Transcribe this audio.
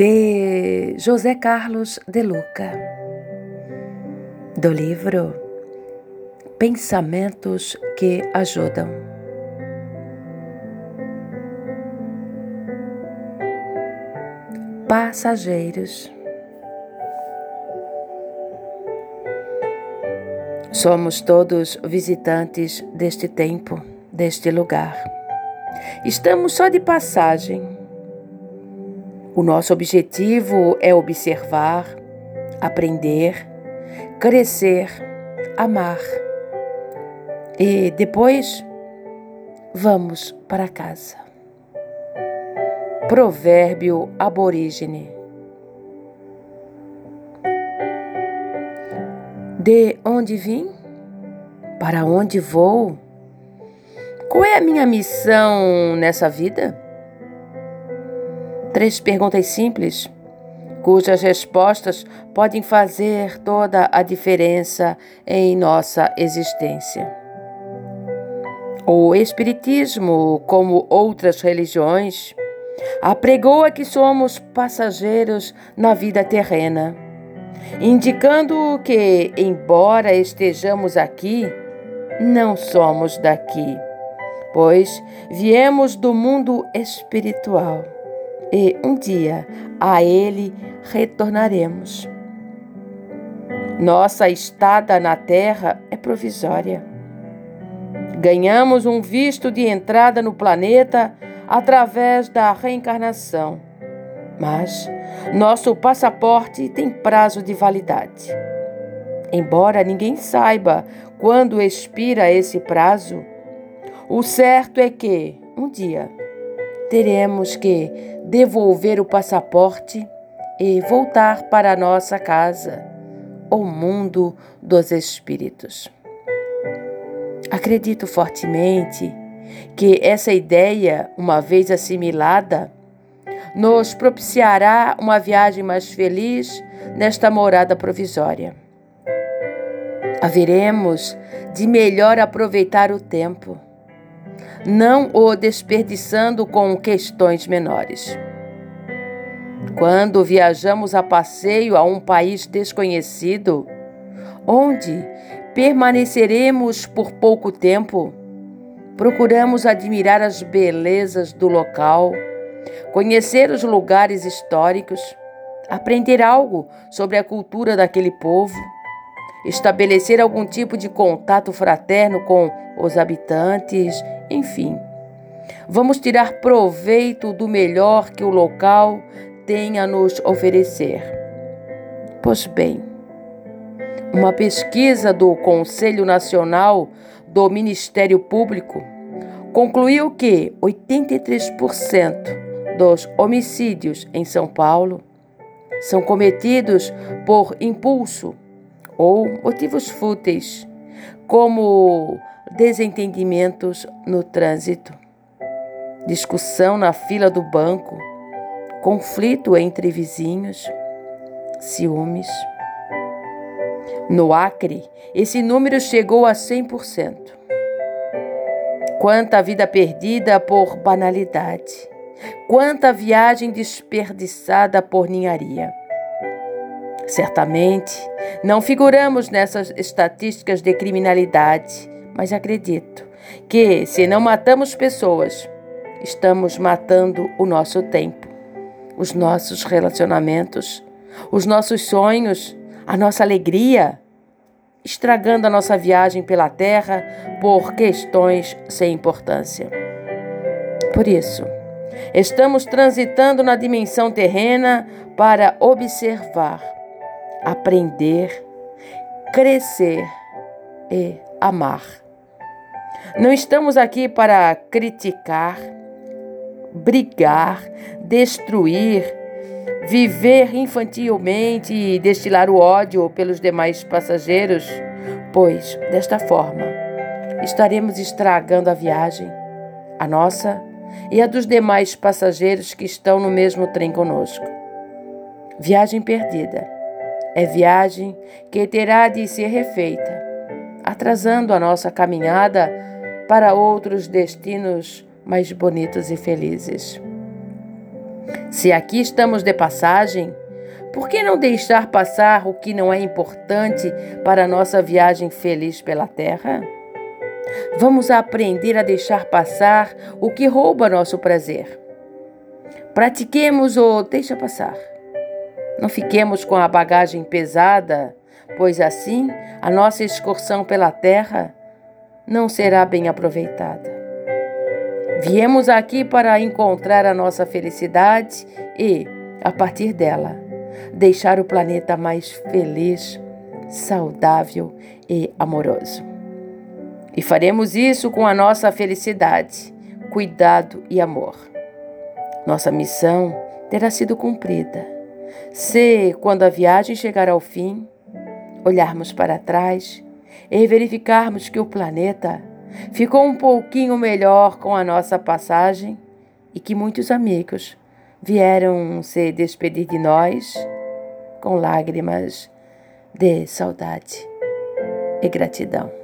de José Carlos de Luca, do livro Pensamentos que Ajudam. Passageiros. Somos todos visitantes deste tempo, deste lugar. Estamos só de passagem o nosso objetivo é observar, aprender, crescer, amar. E depois vamos para casa. Provérbio aborígene. De onde vim? Para onde vou? Qual é a minha missão nessa vida? Três perguntas simples, cujas respostas podem fazer toda a diferença em nossa existência. O Espiritismo, como outras religiões, apregoa que somos passageiros na vida terrena, indicando que, embora estejamos aqui, não somos daqui, pois viemos do mundo espiritual e um dia a Ele retornaremos. Nossa estada na terra é provisória. Ganhamos um visto de entrada no planeta através da reencarnação, mas nosso passaporte tem prazo de validade. Embora ninguém saiba quando expira esse prazo, o certo é que, um dia, teremos que devolver o passaporte e voltar para a nossa casa, o mundo dos espíritos. Acredito fortemente que essa ideia, uma vez assimilada, nos propiciará uma viagem mais feliz nesta morada provisória. Haveremos de melhor aproveitar o tempo não o desperdiçando com questões menores. Quando viajamos a passeio a um país desconhecido, onde permaneceremos por pouco tempo, procuramos admirar as belezas do local, conhecer os lugares históricos, aprender algo sobre a cultura daquele povo estabelecer algum tipo de contato fraterno com os habitantes, enfim. Vamos tirar proveito do melhor que o local tem a nos oferecer. Pois bem, uma pesquisa do Conselho Nacional do Ministério Público concluiu que 83% dos homicídios em São Paulo são cometidos por impulso ou motivos fúteis, como desentendimentos no trânsito, discussão na fila do banco, conflito entre vizinhos, ciúmes. No Acre, esse número chegou a 100%. Quanta vida perdida por banalidade, quanta viagem desperdiçada por ninharia. Certamente, não figuramos nessas estatísticas de criminalidade, mas acredito que, se não matamos pessoas, estamos matando o nosso tempo, os nossos relacionamentos, os nossos sonhos, a nossa alegria, estragando a nossa viagem pela terra por questões sem importância. Por isso, estamos transitando na dimensão terrena para observar aprender, crescer e amar. Não estamos aqui para criticar, brigar, destruir, viver infantilmente e destilar o ódio pelos demais passageiros, pois, desta forma, estaremos estragando a viagem, a nossa e a dos demais passageiros que estão no mesmo trem conosco. Viagem perdida é viagem que terá de ser refeita, atrasando a nossa caminhada para outros destinos mais bonitos e felizes. Se aqui estamos de passagem, por que não deixar passar o que não é importante para nossa viagem feliz pela terra? Vamos aprender a deixar passar o que rouba nosso prazer. Pratiquemos o deixa passar. Não fiquemos com a bagagem pesada, pois assim a nossa excursão pela terra não será bem aproveitada. Viemos aqui para encontrar a nossa felicidade e, a partir dela, deixar o planeta mais feliz, saudável e amoroso. E faremos isso com a nossa felicidade, cuidado e amor. Nossa missão terá sido cumprida. Se, quando a viagem chegar ao fim, olharmos para trás e verificarmos que o planeta ficou um pouquinho melhor com a nossa passagem e que muitos amigos vieram se despedir de nós com lágrimas de saudade e gratidão.